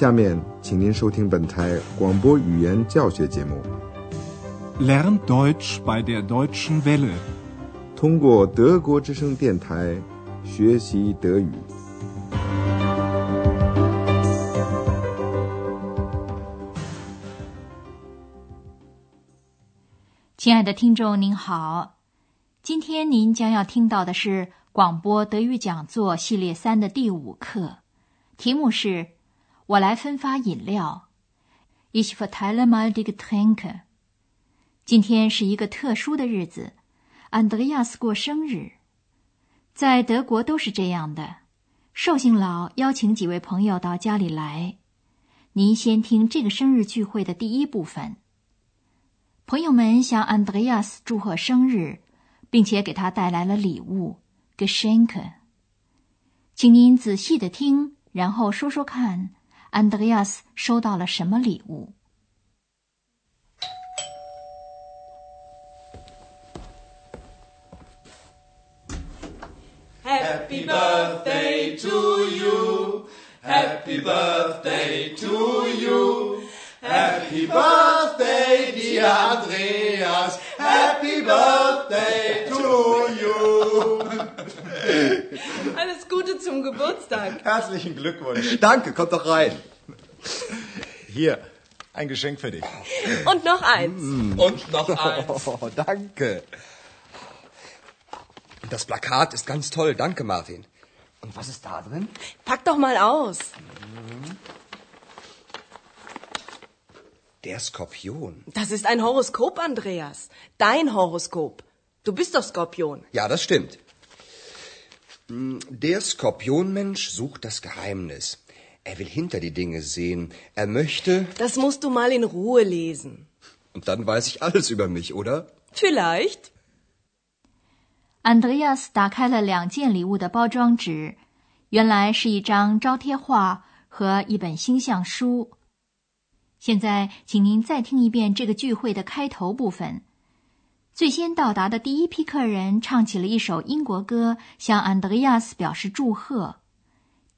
下面，请您收听本台广播语言教学节目。Lern Deutsch bei der Deutschen Welle，通过德国之声电台学习德语。亲爱的听众，您好，今天您将要听到的是广播德语讲座系列三的第五课，题目是。我来分发饮料。Ich verteile mal die Getränke。今天是一个特殊的日子，安德烈亚斯过生日。在德国都是这样的。寿星老邀请几位朋友到家里来。您先听这个生日聚会的第一部分。朋友们向安德烈亚斯祝贺生日，并且给他带来了礼物 Geschenke。请您仔细的听，然后说说看。安德烈亚斯收到了什么礼物？Happy birthday to you, Happy birthday to you, Happy birthday, dear Andrea. Geburtstag. Herzlichen Glückwunsch. Danke, kommt doch rein. Hier, ein Geschenk für dich. Und noch eins. Und noch eins. Oh, danke. Das Plakat ist ganz toll. Danke, Martin. Und was ist da drin? Pack doch mal aus. Der Skorpion. Das ist ein Horoskop, Andreas. Dein Horoskop. Du bist doch Skorpion. Ja, das stimmt. Der Skorpionmensch sucht das Geheimnis. Er will hinter die Dinge sehen. Er möchte. Das musst du mal in Ruhe lesen. Und dann weiß ich alles über mich, oder? Vielleicht. Andreas 打开了两件礼物的包装纸，原来是一张招贴画和一本星象书。现在，请您再听一遍这个聚会的开头部分。最先到达的第一批客人唱起了一首英国歌，向安德烈亚斯表示祝贺。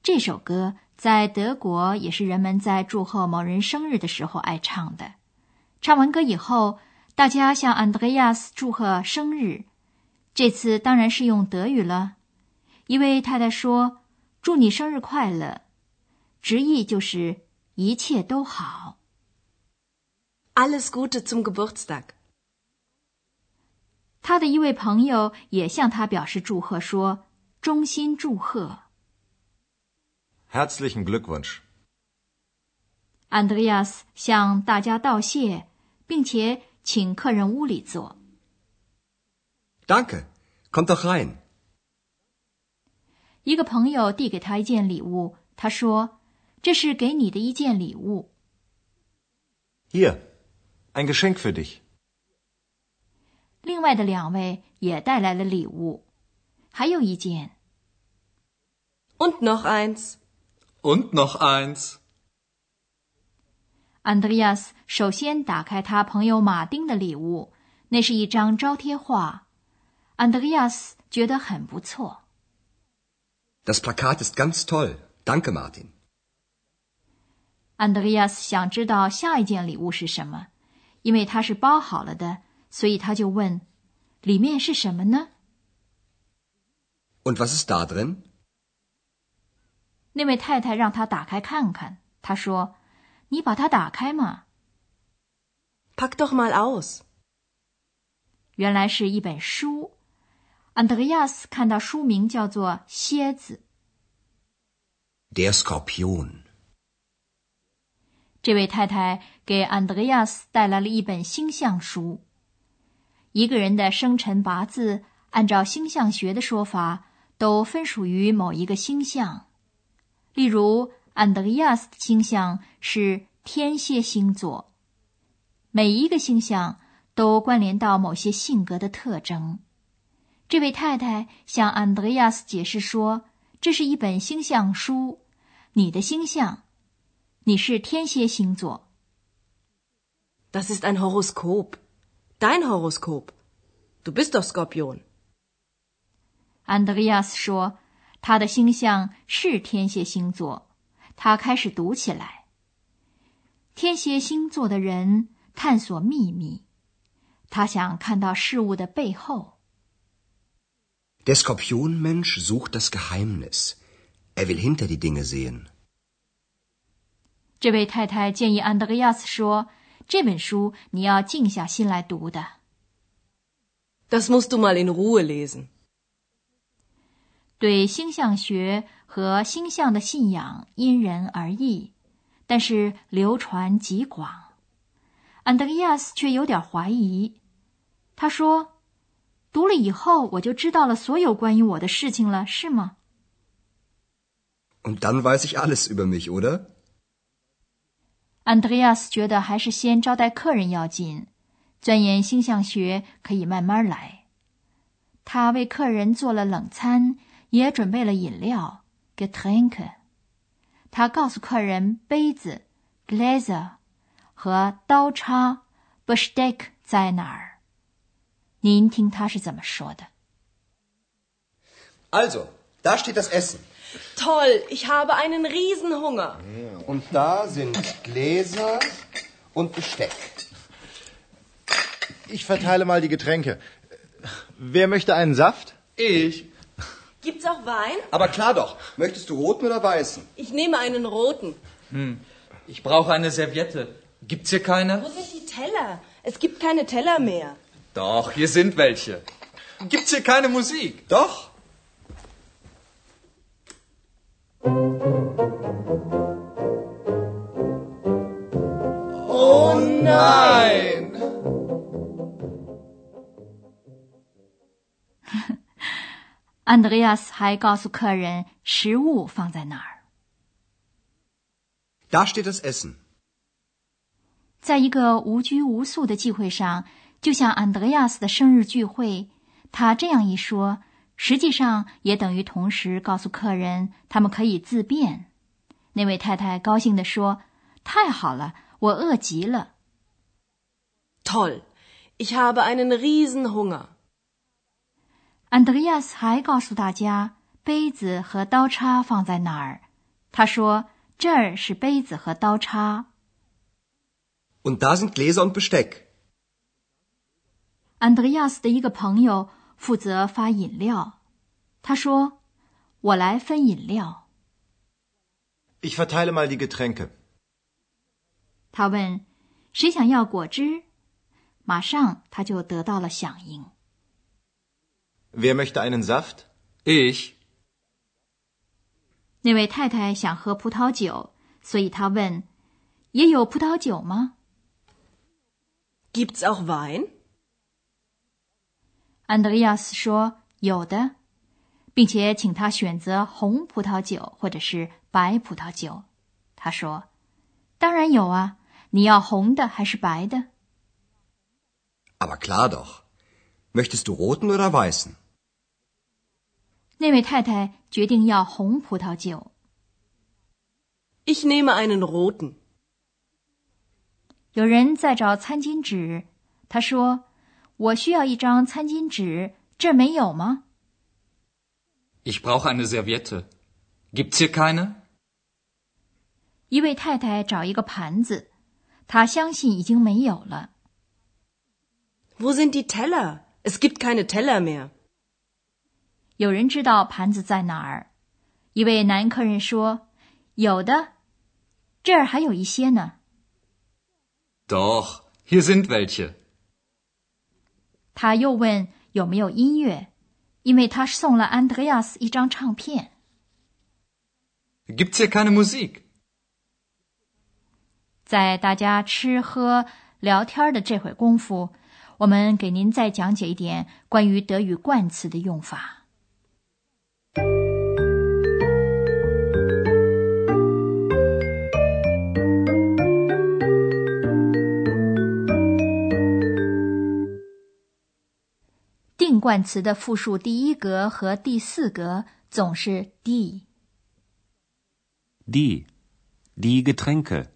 这首歌在德国也是人们在祝贺某人生日的时候爱唱的。唱完歌以后，大家向安德烈亚斯祝贺生日。这次当然是用德语了。一位太太说：“祝你生日快乐。”直译就是一切都好。Alles Gute zum Geburtstag。他的一位朋友也向他表示祝贺，说：“衷心祝贺。” Herzlichen Glückwunsch。安德烈亚斯向大家道谢，并且请客人屋里坐。Danke, kommt doch rein。一个朋友递给他一件礼物，他说：“这是给你的一件礼物。” Hier, ein Geschenk für dich。另外的两位也带来了礼物，还有一件。Und noch eins. Und noch eins. 安德烈亚斯首先打开他朋友马丁的礼物，那是一张招贴画。安德烈亚斯觉得很不错。Das Plakat ist ganz toll. Danke, Martin. 安德烈亚斯想知道下一件礼物是什么，因为它是包好了的。所以他就问：“里面是什么呢？”Und was ist da drin？那位太太让他打开看看。他说：“你把它打开嘛。” Pack doch mal aus。原来是一本书。安德烈亚斯看到书名叫做《蝎子》。Der Skorpion。这位太太给安德烈亚斯带来了一本星象书。一个人的生辰八字，按照星象学的说法，都分属于某一个星象。例如，安德烈亚斯的星象是天蝎星座。每一个星象都关联到某些性格的特征。这位太太向安德烈亚斯解释说：“这是一本星象书，你的星象，你是天蝎星座。” Das ist ein Horoskop. Dein Horoskop，du bist doch Skorpion。安德烈亚斯说：“他的星象是天蝎星座。”他开始读起来天蝎星座的人探索秘密，他想看到事物的背后。Der Skorpionmensch sucht das Geheimnis. Er will hinter die Dinge sehen. 这位太太建议安德烈亚斯说：“这本书你要静下心来读的。Das musst du mal in Ruhe lesen. 对星象学和星象的信仰因人而异，但是流传极广。安德烈亚斯却有点怀疑。他说：“读了以后，我就知道了所有关于我的事情了，是吗？” Und dann weiß ich alles über mich, oder? 安德烈亚斯觉得还是先招待客人要紧，钻研星象学可以慢慢来。他为客人做了冷餐，也准备了饮料 （Getränke）。他告诉客人杯子 （Gläser） 和刀叉 （Besteck） 在哪儿。您听他是怎么说的？Also, da steht das Essen. Toll, ich habe einen Riesenhunger. Und da sind Gläser und Besteck. Ich verteile mal die Getränke. Wer möchte einen Saft? Ich. Gibt's auch Wein? Aber klar doch. Möchtest du roten oder weißen? Ich nehme einen roten. Ich brauche eine Serviette. Gibt's hier keine? Wo sind die Teller? Es gibt keine Teller mehr. Doch, hier sind welche. Gibt's hier keine Musik? Doch. Nein! “安德烈亚斯还告诉客人食物放在哪儿。Da steht das Essen. 在一个无拘无束的聚会上，就像 Andreas 的生日聚会，他这样一说，实际上也等于同时告诉客人他们可以自便。那位太太高兴地说：“太好了，我饿极了。Toll, ich habe einen Riesenhunger. ” Andreas 还告诉大家杯子和刀叉放在哪儿。他说：“这儿是杯子和刀叉。Und da sind Gläser und Besteck. Andreas 的一个朋友负责发饮料，他说：“我来分饮料。” Ich verteile mal die Getränke. 他问：“谁想要果汁？”马上他就得到了响应。Wer möchte einen Saft? Ich. 那位太太想喝葡萄酒，所以她问：“也有葡萄酒吗 Gibt's auch Wein?？” 安德烈亚斯说：“有的，并且请他选择红葡萄酒或者是白葡萄酒。”他说：“当然有啊，你要红的还是白的？” Aber klar doch. Möchtest du roten oder weißen? 那位太太决定要红葡萄酒。Ich nehme einen roten. 有人在找餐巾纸，他说：“我需要一张餐巾纸，这儿没有吗 Ich brauche eine Serviette. Gibt's hier keine?？” 一位太太找一个盘子，她相信已经没有了。Wo sind die Teller? Es gibt keine Teller mehr. 有人知道盘子在哪儿？一位男客人说：“有的，这儿还有一些呢。Doch, hier sind welche. ”他又问有没有音乐，因为他送了安德烈亚斯一张唱片。Gibt's hier keine Musik? 在大家吃喝聊天的这会功夫，我们给您再讲解一点关于德语冠词的用法。定冠词的复数第一格和第四格总是 die。Die. Die Getränke.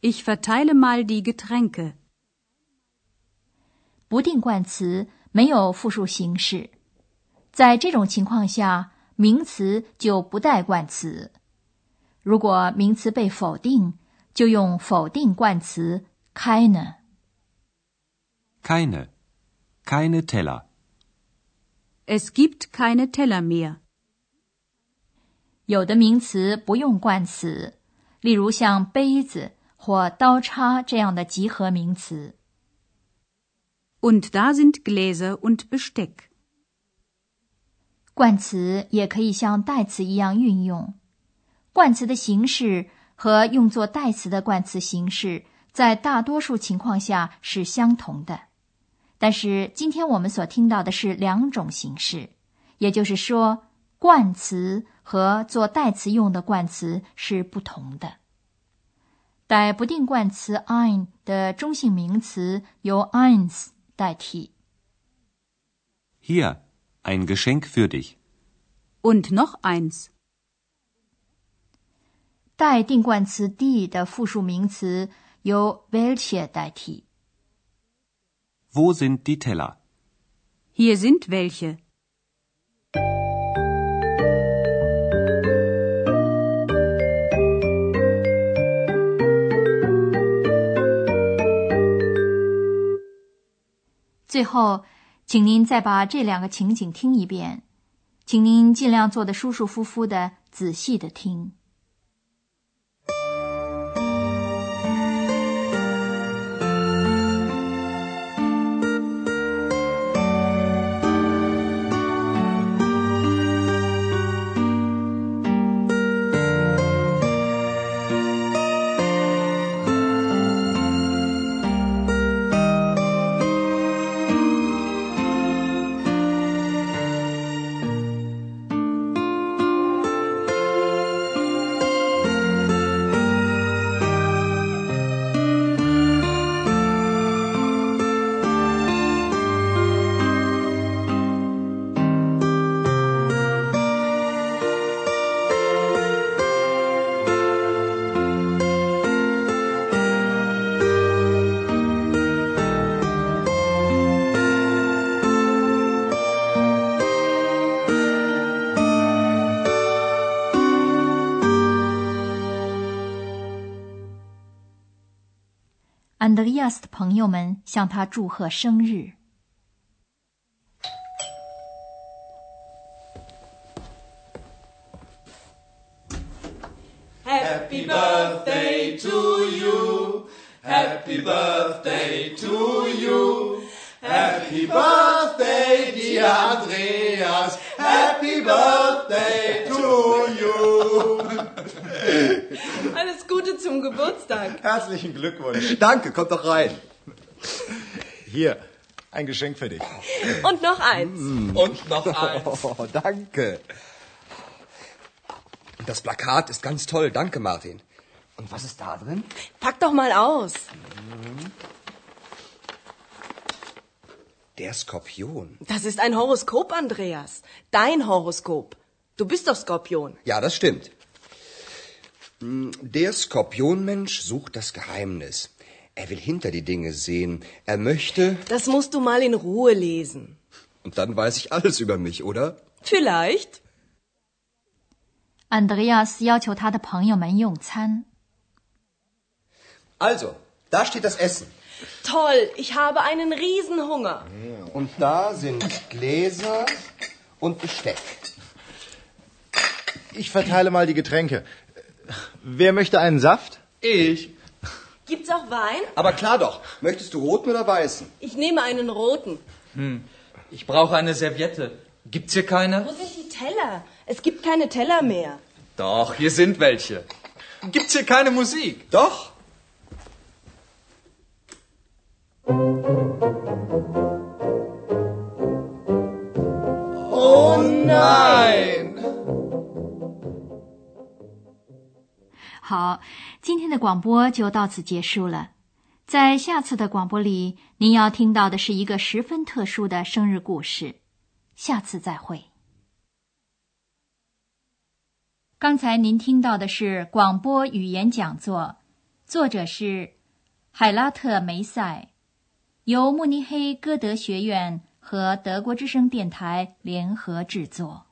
Ich verteile mal die Getränke. 不定冠词没有复数形式，在这种情况下，名词就不带冠词。如果名词被否定，就用否定冠词 keine。Keine. Keine Teller. Es gibt keine Teller mehr. 有的名词不用冠词，例如像杯子或刀叉这样的集合名词。Und da sind Gläser und Besteck. 冠词也可以像代词一样运用。冠词的形式和用作代词的冠词形式，在大多数情况下是相同的。但是今天我们所听到的是两种形式，也就是说，冠词和做代词用的冠词是不同的。带不定冠词 ein 的中性名词由 eins 代替。 Hier, ein Geschenk für dich. Und noch eins. 带定冠词 die 的复数名词由 welche 代替。 Wo sind die Teller? Hier sind welche. 最后，请您再把这两个情景听一遍，请您尽量做的舒舒服服的，仔细的听。Andreas 的朋友们向他祝贺生日。Happy birthday to you. Happy birthday to you. Happy birthday, dear Andreas. Happy birthday to you. Alles Gute zum Geburtstag. Herzlichen Glückwunsch. Danke, kommt doch rein. Hier, ein Geschenk für dich. Und noch eins. Und noch eins. Oh, danke. Das Plakat ist ganz toll. Danke, Martin. Und was ist da drin? Pack doch mal aus. Der Skorpion. Das ist ein Horoskop, Andreas. Dein Horoskop. Du bist doch Skorpion. Ja, das stimmt. Hm, Der Skorpionmensch sucht das Geheimnis. Er will hinter die Dinge sehen. Er möchte. Das musst du mal in Ruhe lesen. Und dann weiß ich alles über mich, oder? Vielleicht. Andreas 要求他的朋友们用餐。 Also, da steht das Essen. Toll, ich habe einen Riesenhunger. Und da sind Gläser und Besteck. Ich verteile mal die Getränke. Wer möchte einen Saft? Ich. Gibt's auch Wein? Aber klar doch. Möchtest du roten oder weißen? Ich nehme einen roten. Ich brauche eine Serviette. Gibt's hier keine? Wo sind die Teller? Es gibt keine Teller mehr. Doch, hier sind welche. Gibt's hier keine Musik? Doch. Oh nein. 好，今天的广播就到此结束了。在下次的广播里，您要听到的是一个十分特殊的生日故事。下次再会。刚才您听到的是广播语言讲座，作者是海拉特梅塞，由慕尼黑歌德学院和德国之声电台联合制作。